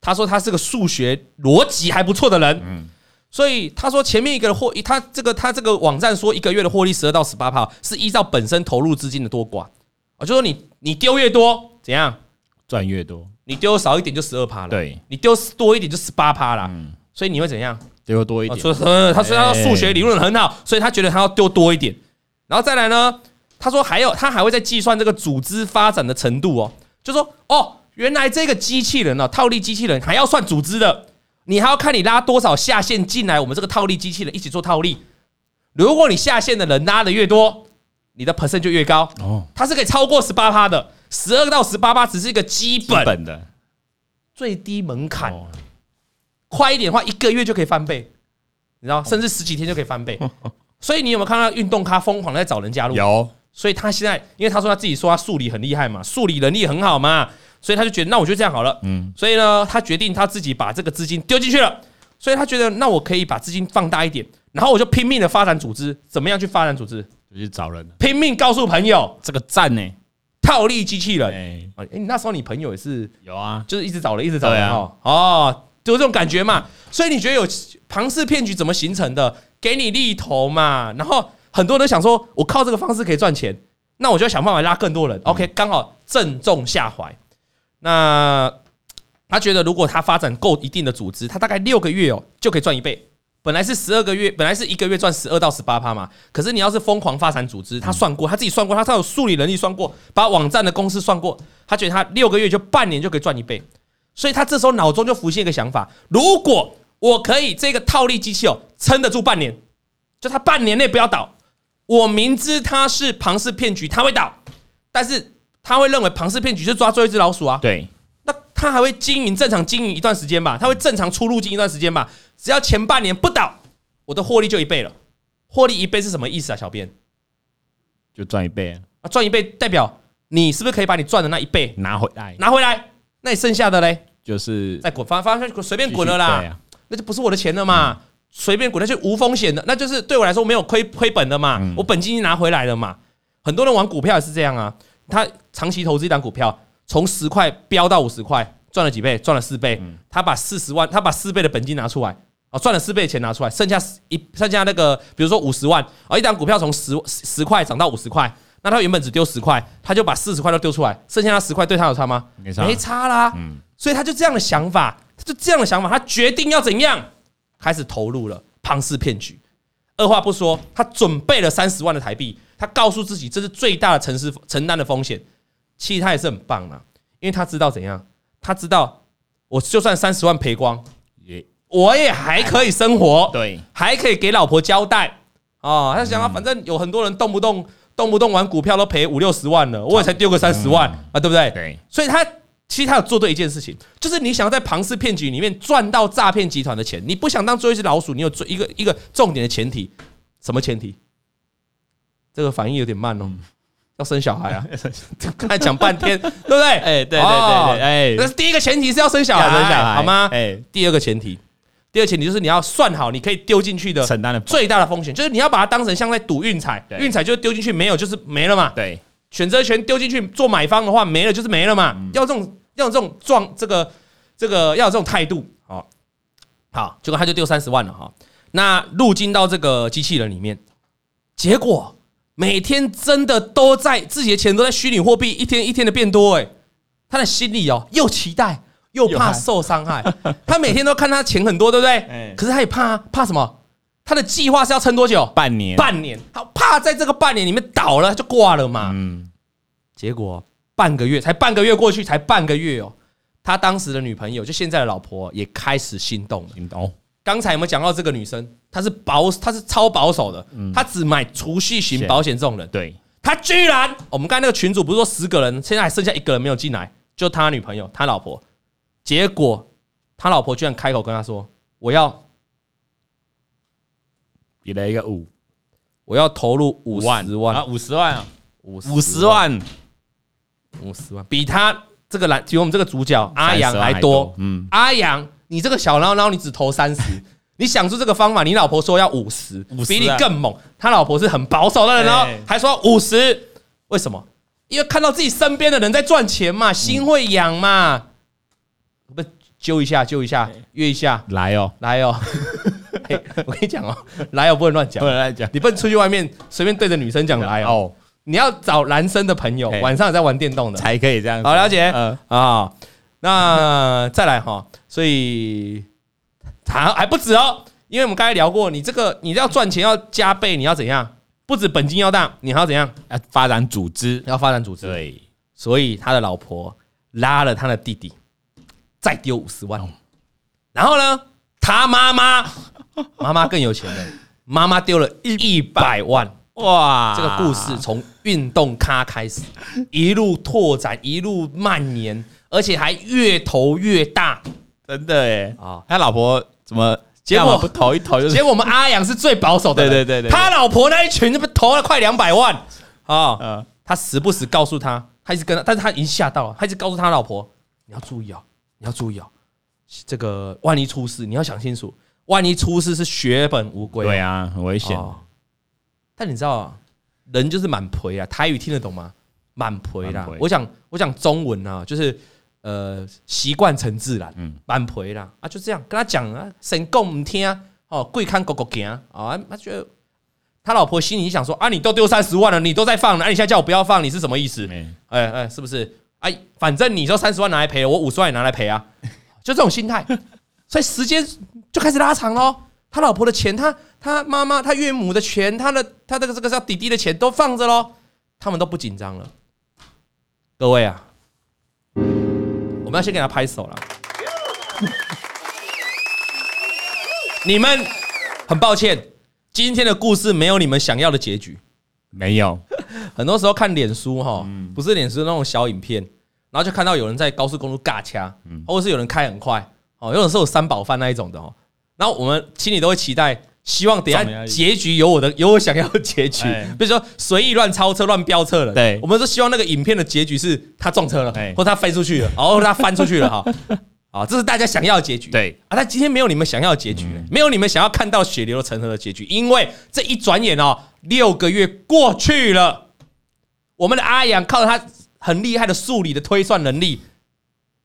Speaker 2: 他说他是个数学逻辑还不错的人，嗯，所以他说前面一个获，他这个他这个网站说一个月的获利十二到十八趴，是依照本身投入资金的多寡。我就说你你丢越多怎样？
Speaker 1: 赚越多，
Speaker 2: 你丢少一点就十二趴了，
Speaker 1: 对，
Speaker 2: 你丢多一点就十八趴了，所以你会怎样？
Speaker 1: 丢多一点？
Speaker 2: 说他说他数学理论很好，所以他觉得他要丢多一点，然后再来呢，他说还有他还会再计算这个组织发展的程度哦，就说哦，原来这个机器人呢，套利机器人还要算组织的，你还要看你拉多少下线进来，我们这个套利机器人一起做套利。如果你下线的人拉的越多，你的 percent 就越高。哦，它是可以超过十八趴的，十二到十八趴只是一个基本，的最低门槛。哦、快一点的话，一个月就可以翻倍，你知道，甚至十几天就可以翻倍。哦、所以你有没有看到运动咖疯狂在找人加入？
Speaker 1: 有。
Speaker 2: 所以他现在，因为他说他自己说他数理很厉害嘛，数理能力很好嘛，所以他就觉得那我就这样好了。嗯。所以呢，他决定他自己把这个资金丢进去了。所以他觉得那我可以把资金放大一点。然后我就拼命的发展组织，怎么样去发展组织？
Speaker 1: 就去找人，
Speaker 2: 拼命告诉朋友
Speaker 1: 这个赞呢，
Speaker 2: 套利机器人。哎，哎，那时候你朋友也是
Speaker 1: 有啊，
Speaker 2: 就是一直找人，一直找人哦。哦，就是这种感觉嘛。所以你觉得有庞氏骗局怎么形成的？给你利头嘛。然后很多人想说，我靠这个方式可以赚钱，那我就要想办法拉更多人。OK，刚好正中下怀。那他觉得，如果他发展够一定的组织，他大概六个月哦就可以赚一倍。本来是十二个月，本来是一个月赚十二到十八趴嘛。可是你要是疯狂发展组织，他算过，他自己算过，他他有数理能力算过，把网站的公司算过，他觉得他六个月就半年就可以赚一倍。所以他这时候脑中就浮现一个想法：如果我可以这个套利机器哦撑得住半年，就他半年内不要倒。我明知他是庞氏骗局，他会倒，但是他会认为庞氏骗局是抓最后一只老鼠啊。
Speaker 1: 对。
Speaker 2: 他还会经营正常经营一段时间吧，他会正常出入境一段时间吧。只要前半年不倒，我的获利就一倍了。获利一倍是什么意思啊？小编
Speaker 1: 就赚一倍
Speaker 2: 啊！赚一倍代表你是不是可以把你赚的那一倍
Speaker 1: 拿回来？
Speaker 2: 拿回来，那你剩下的嘞，
Speaker 1: 就是
Speaker 2: 再滚发发随便滚了啦。那就不是我的钱了嘛，随便滚，那就无风险的，那就是对我来说没有亏亏本的嘛。我本金拿回来了嘛。很多人玩股票也是这样啊，他长期投资一档股票。从十块飙到五十块，赚了几倍？赚了四倍。他把四十万，他把四倍的本金拿出来，哦，赚了四倍的钱拿出来，剩下一剩下那个，比如说五十万，而，一档股票从十十块涨到五十块，那他原本只丢十块，他就把四十块都丢出来，剩下那十块对他有差吗？没差，没差啦。所以他就这样的想法，他就这样的想法，他决定要怎样，开始投入了庞氏骗局。二话不说，他准备了三十万的台币，他告诉自己这是最大的承承担的风险。其实他也是很棒啊，因为他知道怎样，他知道我就算三十万赔光，也我也还可以生活，对，还可以给老婆交代啊。他想啊，反正有很多人动不动动不动玩股票都赔五六十万了，我也才丢个三十万啊，对不对？对，所以他其实他有做对一件事情，就是你想要在庞氏骗局里面赚到诈骗集团的钱，你不想当做一只老鼠，你有做一个一个重点的前提，什么前提？这个反应有点慢哦。要生小孩啊！刚才讲半天，对不对？哎，对对对对，哎，那是第一个前提是要生小孩，生小孩好吗？哎，第二个前提，第二个前提就是你要算好，你可以丢进去的承担的最大的风险，就是你要把它当成像在赌运彩，运彩就是丢进去没有就是没了嘛。对，选择权丢进去做买方的话，没了就是没了嘛。要这种要这种状这个这个要有这种态度，好，好，结果他就丢三十万了哈。那入金到这个机器人里面，结果。每天真的都在自己的钱都在虚拟货币，一天一天的变多哎，他的心里哦又期待又怕受伤害，他每天都看他钱很多，对不对？可是他也怕怕什么？他的计划是要撑多久？
Speaker 1: 半年，
Speaker 2: 半年，他怕在这个半年里面倒了就挂了嘛。嗯，结果半个月才半个月过去，才半个月哦，他当时的女朋友就现在的老婆也开始心动了，心动。刚才有没有讲到这个女生？她是保，她是超保守的，她只买储蓄型保险这种人。对，她居然，我们刚才那个群主不是说十个人，现在还剩下一个人没有进来，就他女朋友，他老婆。结果他老婆居然开口跟他说：“我要
Speaker 1: 比了一个五，
Speaker 2: 我要投入五十万
Speaker 1: 啊，五十万啊，
Speaker 2: 五五十万，五十万，比他这个来，比我们这个主角阿阳还多。嗯，阿阳。”你这个小孬孬，你只投三十，你想出这个方法，你老婆说要五十，比你更猛。他老婆是很保守的人哦，还说五十，为什么？因为看到自己身边的人在赚钱嘛，心会痒嘛。不，揪一下，揪一下，约一下，
Speaker 1: 来哦，
Speaker 2: 来哦。我跟你讲哦，来哦，不能乱讲，不能乱讲。你不能出去外面随便对着女生讲来哦。你要找男生的朋友，晚上在玩电动的
Speaker 1: 才可以这样。
Speaker 2: 好，了解。嗯啊。那再来哈，所以还还不止哦，因为我们刚才聊过，你这个你要赚钱要加倍，你要怎样？不止本金要大，你还要怎样？
Speaker 1: 要发展组织，
Speaker 2: 要发展组织。对，所以他的老婆拉了他的弟弟，再丢五十万，然后呢，他妈妈，妈妈更有钱了，妈妈丢了一百万。哇，这个故事从运动咖开始，一路拓展，一路蔓延，而且还越投越大，
Speaker 1: 真的哎啊！他老婆怎么结果不投一投？
Speaker 2: 结果我们阿阳是最保守的，
Speaker 1: 对对对对，
Speaker 2: 他老婆那一群就不投了快两百万啊！嗯，他时不时告诉他，他一直跟他，但是他已经吓到了，他一直告诉他老婆，你要注意哦，你要注意哦，这个万一出事，你要想清楚，万一出事是血本无归，
Speaker 1: 对啊，很危险。
Speaker 2: 但你知道啊，人就是满赔啊，台语听得懂吗？满赔啦。我讲我讲中文啊，就是呃习惯成自然，嗯，满赔啦啊，就这样跟他讲啊，神共唔听哦，贵看狗狗行啊，他觉得他老婆心里想说啊，你都丢三十万了，你都在放了，啊，你现在叫我不要放，你是什么意思？哎哎，是不是？哎，反正你说三十万拿来赔，我五十万也拿来赔啊，就这种心态，所以时间就开始拉长喽。他老婆的钱，他他妈妈、他岳母的钱，他的他这个这个叫弟弟的钱都放着喽，他们都不紧张了。各位啊，我们要先给他拍手了。你们很抱歉，今天的故事没有你们想要的结局。
Speaker 1: 没有，
Speaker 2: 很多时候看脸书哈，不是脸书那种小影片，然后就看到有人在高速公路尬掐，或者是有人开很快，哦，有的时候有三宝饭那一种的哦。然后我们心里都会期待，希望等下结局有我的 有我想要的结局，比如说随意乱超车、乱飙车了。对，我们都希望那个影片的结局是他撞车了，或他飞出去了，然后他翻出去了哈。啊，这是大家想要的结局。对啊，但今天没有你们想要的结局，没有你们想要看到血流成河的结局，因为这一转眼哦，六个月过去了，我们的阿阳靠着他很厉害的数理的推算能力。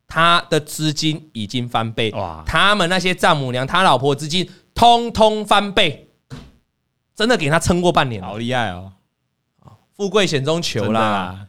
Speaker 2: 他的资金已经翻倍，哇！他们那些丈母娘、他老婆资金通通翻倍，真的给他撑过半年，
Speaker 1: 好厉害哦！
Speaker 2: 富贵险中求啦。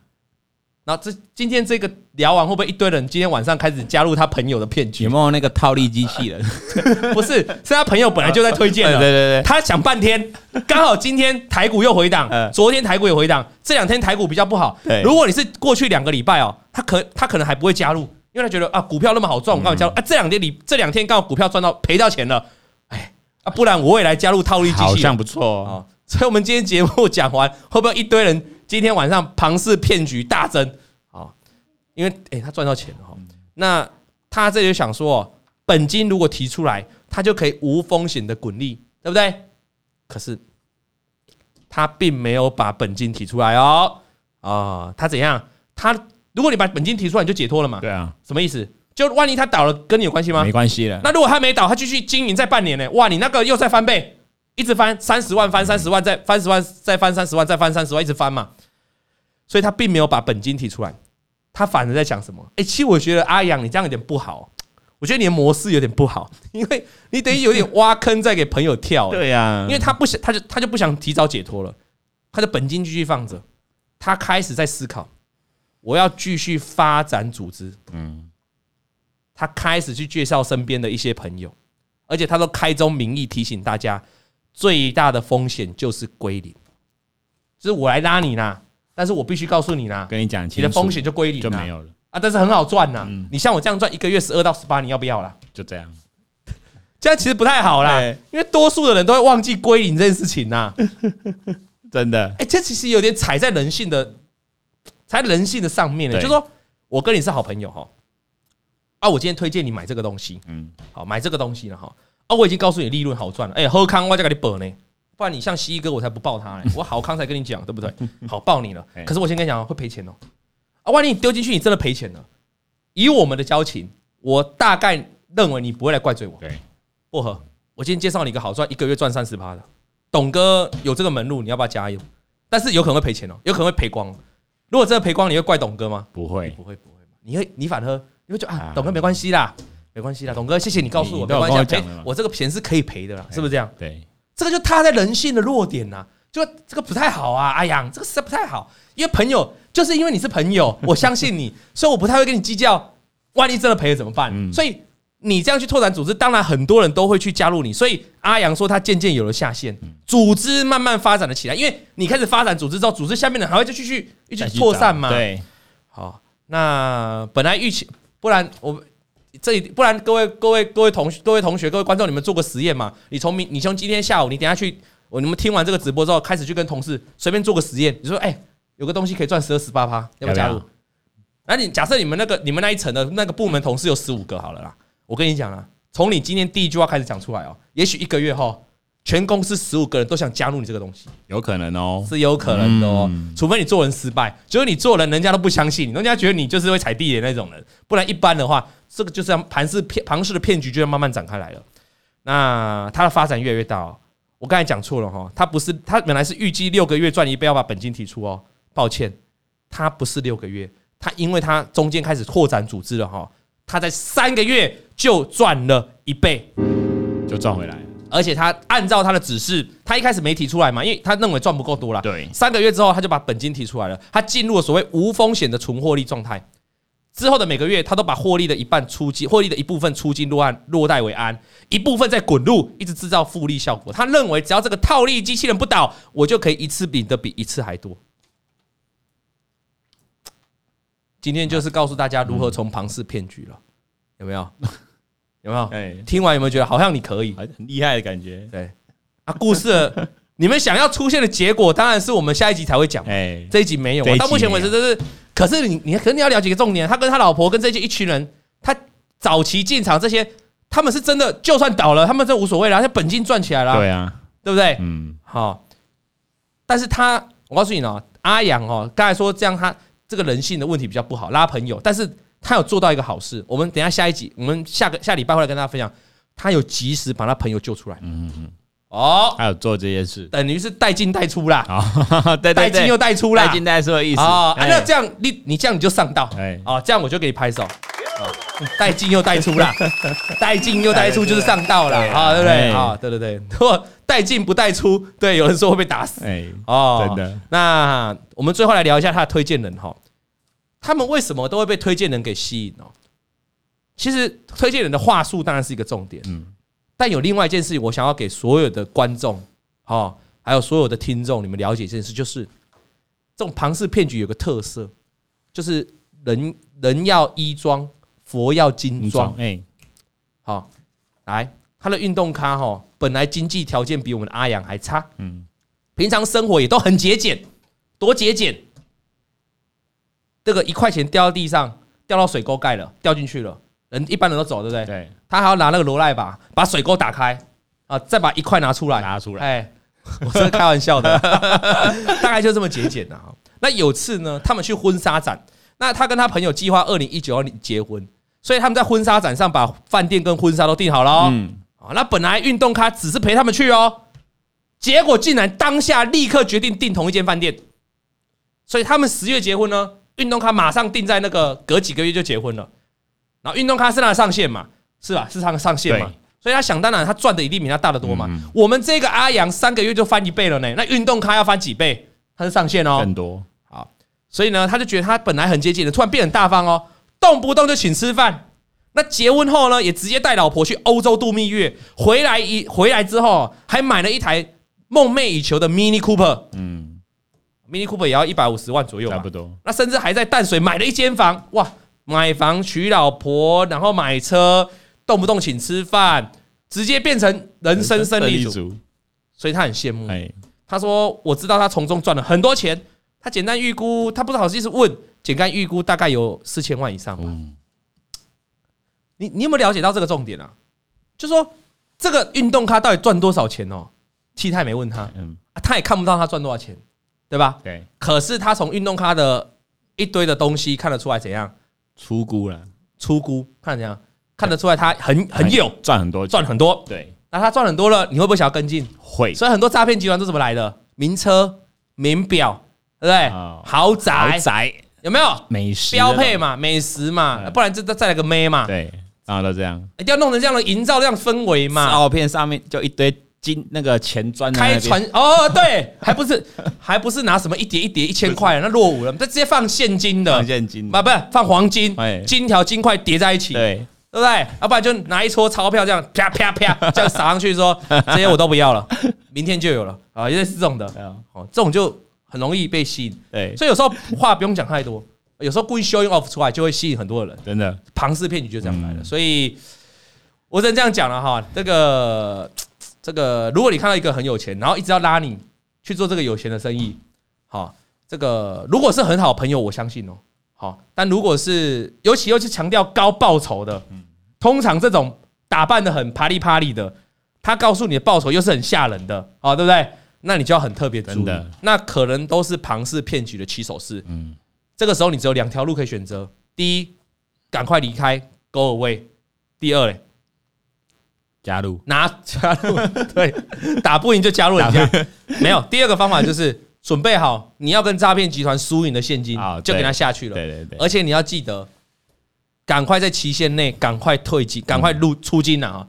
Speaker 2: 那这今天这个聊完，会不会一堆人今天晚上开始加入他朋友的骗局？
Speaker 1: 有没有那个套利机器人？
Speaker 2: 不是，是他朋友本来就在推荐的。对对对，他想半天，刚好今天台股又回档，昨天台股也回档，这两天台股比较不好。如果你是过去两个礼拜哦，他可他可能还不会加入。因为他觉得啊，股票那么好赚，我刚好加入啊。这两天你这两天刚好股票赚到赔到钱了，哎啊，不然我也来加入套利机器，好
Speaker 1: 像不错啊。
Speaker 2: 所以，我们今天节目讲完，会不会一堆人今天晚上庞氏骗局大增啊？因为哎，他赚到钱了哈。那他这里就想说，本金如果提出来，他就可以无风险的滚利，对不对？可是他并没有把本金提出来哦。啊，他怎样？他。如果你把本金提出来，你就解脱了嘛？对啊，什么意思？就万一他倒了，跟你有关系吗？
Speaker 1: 没关系了。
Speaker 2: 那如果他没倒，他继续经营再半年呢？哇，你那个又再翻倍，一直翻三十万，翻三十万，再翻十万，再翻三十万，再翻三十万，一直翻嘛。所以他并没有把本金提出来，他反而在讲什么？哎，其实我觉得阿阳你这样有点不好，我觉得你的模式有点不好，因为你等于有点挖坑在给朋友跳。对呀，因为他不想，他就他就不想提早解脱了，他的本金继续放着，他开始在思考。我要继续发展组织，嗯，他开始去介绍身边的一些朋友，而且他都开宗明义提醒大家，最大的风险就是归零，就是我来拉你啦，但是我必须告诉你啦，
Speaker 1: 跟你讲，
Speaker 2: 你的风险就归零
Speaker 1: 就没有了。
Speaker 2: 啊，但是很好赚呐，你像我这样赚一个月十二到十八，你要不要啦？
Speaker 1: 就这样，
Speaker 2: 这样其实不太好啦，因为多数的人都会忘记归零这件事情呐，
Speaker 1: 真的，
Speaker 2: 哎，这其实有点踩在人性的。踩人性的上面呢，就是说我跟你是好朋友哈，啊，我今天推荐你买这个东西，嗯，好，买这个东西了哈，啊，我已经告诉你利润好赚了，哎，喝康我再给你报呢，不然你像西哥我才不报他呢，我好康才跟你讲，对不对？好报你了，可是我先跟你讲会赔钱哦，啊，万一你丢进去你真的赔钱了，以我们的交情，我大概认为你不会来怪罪我。对，薄荷，我今天介绍你一个好赚，一个月赚三十趴的，董哥有这个门路，你要不要加油？但是有可能会赔钱哦，有可能会赔光。如果真的赔光，你会怪董哥吗？
Speaker 1: 不会，
Speaker 2: 不会，不会。你会，你反而你会觉得啊，董哥没关系啦，没关系啦，董哥，谢谢你告诉我，没关系，赔我这个钱是可以赔的啦，是不是这样？对，这个就踏在人性的弱点呐，就这个不太好啊，哎呀，这个实在不太好，因为朋友就是因为你是朋友，我相信你，所以我不太会跟你计较，万一真的赔了怎么办？所以。你这样去拓展组织，当然很多人都会去加入你。所以阿阳说他渐渐有了下线，组织慢慢发展了起来。因为你开始发展组织之后，组织下面的人还会再继续一直扩散嘛。对，好，那本来预期，不然我这里不然各位各位各位同学各位同学各位观众，你们做个实验嘛？你从明你从今天下午，你等下去，我你们听完这个直播之后，开始去跟同事随便做个实验。你说，哎、欸，有个东西可以赚十二十八趴，要不要加入？那你假设你们那个你们那一层的那个部门同事有十五个好了啦，我跟你讲啦，从你今天第一句话开始讲出来哦，也许一个月后。全公司十五个人都想加入你这个东西，
Speaker 1: 有可能哦，
Speaker 2: 是有可能的哦。除非你做人失败，就是你做人，人家都不相信你，人家觉得你就是会踩地雷那种人。不然一般的话，这个就是庞氏骗庞氏的骗局就要慢慢展开来了。那它的发展越来越大哦。我刚才讲错了哈，它不是，它本来是预计六个月赚一倍要把本金提出哦。抱歉，它不是六个月，它因为它中间开始扩展组织了哈，它在三个月就赚了一倍，
Speaker 1: 就赚回来。
Speaker 2: 而且他按照他的指示，他一开始没提出来嘛，因为他认为赚不够多了。
Speaker 1: 对，
Speaker 2: 三个月之后他就把本金提出来了，他进入了所谓无风险的纯获利状态。之后的每个月，他都把获利的一半出金，获利的一部分出金落案落袋为安，一部分在滚入，一直制造复利效果。他认为只要这个套利机器人不倒，我就可以一次领的比一次还多。今天就是告诉大家如何从庞氏骗局了，有没有？有没有？哎，听完有没有觉得好像你可以，
Speaker 1: 很厉害的感觉？
Speaker 2: 对啊，故事 你们想要出现的结果，当然是我们下一集才会讲。哎，这一集没有。到目前为止，这是可是你你可能你要了解一个重点，他跟他老婆跟这些一群人，他早期进场这些，他们是真的，就算倒了，他们这无所谓了，他本金赚起来了。
Speaker 1: 对啊，
Speaker 2: 对不对？
Speaker 1: 嗯，
Speaker 2: 好。但是他，我告诉你呢，阿阳哦，刚才说这样，他这个人性的问题比较不好，拉朋友，但是。他有做到一个好事，我们等一下下一集，我们下个下礼拜会来跟大家分享，他有及时把他朋友救出来。嗯嗯，哦，
Speaker 1: 他有做这件事，
Speaker 2: 等于是带进带出啦。
Speaker 1: 哦，对对，
Speaker 2: 带进又带出啦，
Speaker 1: 带进带出的意思。
Speaker 2: 哦，那这样你你这样你就上道。哎，哦，这样我就给你拍手。带进又带出啦，带进又带出就是上道了啊，对不对？啊，对对对，如果带进不带出，对，有人说会被打死。哎，哦，真的。那我们最后来聊一下他的推荐人哈。他们为什么都会被推荐人给吸引呢？其实推荐人的话术当然是一个重点，嗯，但有另外一件事情，我想要给所有的观众，哈，还有所有的听众，你们了解一件事，就是这种庞氏骗局有个特色，就是人人要衣装，佛要金装，哎，好，来，他的运动咖哈，本来经济条件比我们的阿阳还差，嗯，平常生活也都很节俭，多节俭。这个一块钱掉到地上，掉到水沟盖了，掉进去了，人一般人都走，对不对？对。他还要拿那个罗赖把把水沟打开啊，再把一块拿出来，
Speaker 1: 拿出来。
Speaker 2: 哎，我是开玩笑的，大概就这么节俭的。那有次呢，他们去婚纱展，那他跟他朋友计划二零一九年结婚，所以他们在婚纱展上把饭店跟婚纱都订好了。嗯。啊，那本来运动咖只是陪他们去哦，结果竟然当下立刻决定订同一间饭店，所以他们十月结婚呢。运动咖马上定在那个隔几个月就结婚了，然后运动咖是他的上限嘛，是吧？是他的上限嘛，所以他想当然他赚的一定比他大得多嘛。我们这个阿阳三个月就翻一倍了呢，那运动咖要翻几倍？他是上限哦，
Speaker 1: 更多。
Speaker 2: 好，所以呢，他就觉得他本来很接近的，突然变很大方哦，动不动就请吃饭。那结婚后呢，也直接带老婆去欧洲度蜜月，回来一回来之后还买了一台梦寐以求的 Mini Cooper。嗯。Mini Cooper 也要一百五十万左右，差不多。那甚至还在淡水买了一间房，哇！买房娶老婆，然后买车，动不动请吃饭，直接变成人生胜利组。所以他很羡慕。他说：“我知道他从中赚了很多钱。他简单预估，他不知道好意思问，简单预估大概有四千万以上吧。你你有没有了解到这个重点啊？就说这个运动咖到底赚多少钱哦？其实他也没问他，他也看不到他赚多少钱。”对吧？对。可是他从运动咖的一堆的东西看得出来怎样？
Speaker 1: 出估了，
Speaker 2: 出估看怎样？看得出来他很很有
Speaker 1: 赚很多，
Speaker 2: 赚很多。
Speaker 1: 对。
Speaker 2: 那他赚很多了，你会不会想要跟进？
Speaker 1: 会。
Speaker 2: 所以很多诈骗集团都怎么来的？名车、名表，对不对？豪宅，豪宅有没有？
Speaker 1: 美食
Speaker 2: 标配嘛，美食嘛，不然就再再来个妹嘛。
Speaker 1: 对，然后都这样，
Speaker 2: 一定要弄成这样的营造这样氛围嘛。
Speaker 1: 照片上面就一堆。金那个钱砖
Speaker 2: 开船哦，对，还不是 还不是拿什么一叠一叠一千块，那落伍了，这直接放现金的，
Speaker 1: 放现金，
Speaker 2: 不不放黄金，金条金块叠在一起，对，对不对？要不然就拿一撮钞票这样啪啪啪 这样撒上去，说这些我都不要了，明天就有了。啊，因为是这种的，哦，这种就很容易被吸引，对，所以有时候话不用讲太多，有时候故意 showing off 出来，就会吸引很多的人。
Speaker 1: 真的，
Speaker 2: 庞氏骗局就这样来的。所以，我只能这样讲了哈。这个这个，如果你看到一个很有钱，然后一直要拉你去做这个有钱的生意，好，这个如果是很好的朋友，我相信哦。好，但如果是尤其又是强调高报酬的，通常这种打扮的很啪里啪里的，他告诉你的报酬又是很吓人的，啊，对不对？那你就要很特别注意，那可能都是庞氏骗局的起手式。嗯，这个时候你只有两条路可以选择：第一，赶快离开，go away；第二嘞，
Speaker 1: 加入，
Speaker 2: 拿加入，对，打不赢就加入人家。没有，第二个方法就是。准备好，你要跟诈骗集团输赢的现金，就给他下去了。对对对，而且你要记得，赶快在期限内赶快退金，赶快入出金呐啊！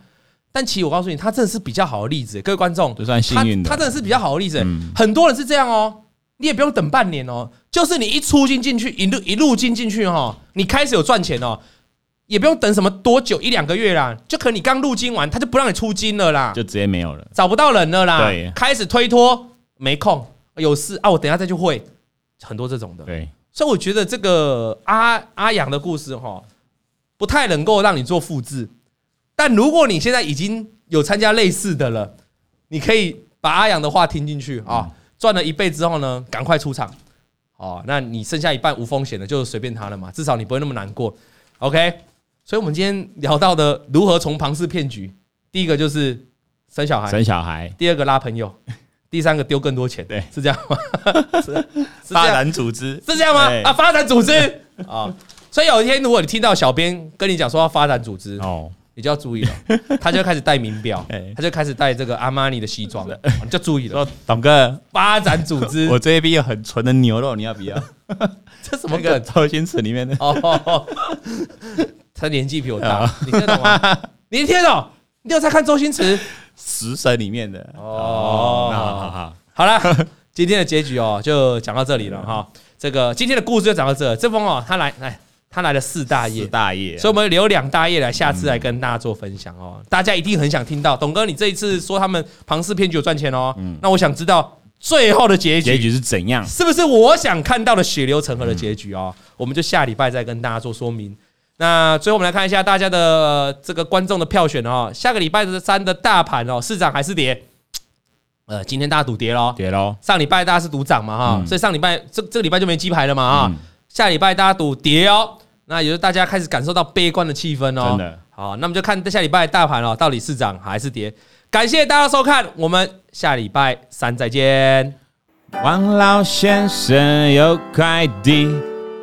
Speaker 2: 但其实我告诉你，他真的是比较好的例子，各位观众，
Speaker 1: 算幸运的。
Speaker 2: 他真的是比较好的例子，很多人是这样哦，你也不用等半年哦，就是你一出金进去，一路一路金进去哈，你开始有赚钱哦，也不用等什么多久一两个月啦，就可能你刚入金完，他就不让你出金了啦，
Speaker 1: 就直接没有了，
Speaker 2: 找不到人了啦，对，开始推脱，没空。有事啊，我等下再去会，很多这种的。对，所以我觉得这个阿阿阳的故事哈，不太能够让你做复制。但如果你现在已经有参加类似的了，你可以把阿阳的话听进去啊，赚了一倍之后呢，赶快出场。哦，那你剩下一半无风险的，就随便他了嘛，至少你不会那么难过。OK，所以我们今天聊到的如何从庞氏骗局，第一个就是生小孩，
Speaker 1: 生小孩，
Speaker 2: 第二个拉朋友。第三个丢更多钱，对，是这样吗？是
Speaker 1: 发展组织。
Speaker 2: 是这样吗？啊，发展组织。啊，所以有一天如果你听到小编跟你讲说要发展组织哦，你就要注意了，他就开始戴名表，他就开始戴这个阿玛尼的西装了，你就注意了。
Speaker 1: 董哥，
Speaker 2: 发展组织，
Speaker 1: 我这边有很纯的牛肉，你要不要？
Speaker 2: 这什么梗？
Speaker 1: 周星驰里面的。哦，
Speaker 2: 他年纪比我大，你听得懂吗？你听得懂？你有在看周星驰？
Speaker 1: 食神里面的
Speaker 2: 哦，好好好，好了，今天的结局哦，就讲到这里了哈。这个今天的故事就讲到这，这封哦，他来来，他来了四大页，四大页，所以我们留两大页来，下次来跟大家做分享哦。大家一定很想听到，董哥，你这一次说他们庞氏骗局有赚钱哦，那我想知道最后的结局
Speaker 1: 结局是怎样，
Speaker 2: 是不是我想看到的血流成河的结局哦？我们就下礼拜再跟大家做说明。那最后我们来看一下大家的这个观众的票选哦，下个礼拜三的大盘哦，市涨还是跌？呃，今天大家赌跌喽，
Speaker 1: 跌喽。上
Speaker 2: 礼拜大家是赌涨嘛哈，所以上礼拜这这个礼拜就没鸡排了嘛啊。下礼拜大家赌跌哦，那也就是大家开始感受到悲观的气氛哦。真的。好，那么就看下礼拜大盘哦，到底是涨还是跌？感谢大家收看，我们下礼拜三再见。王老先生有块地。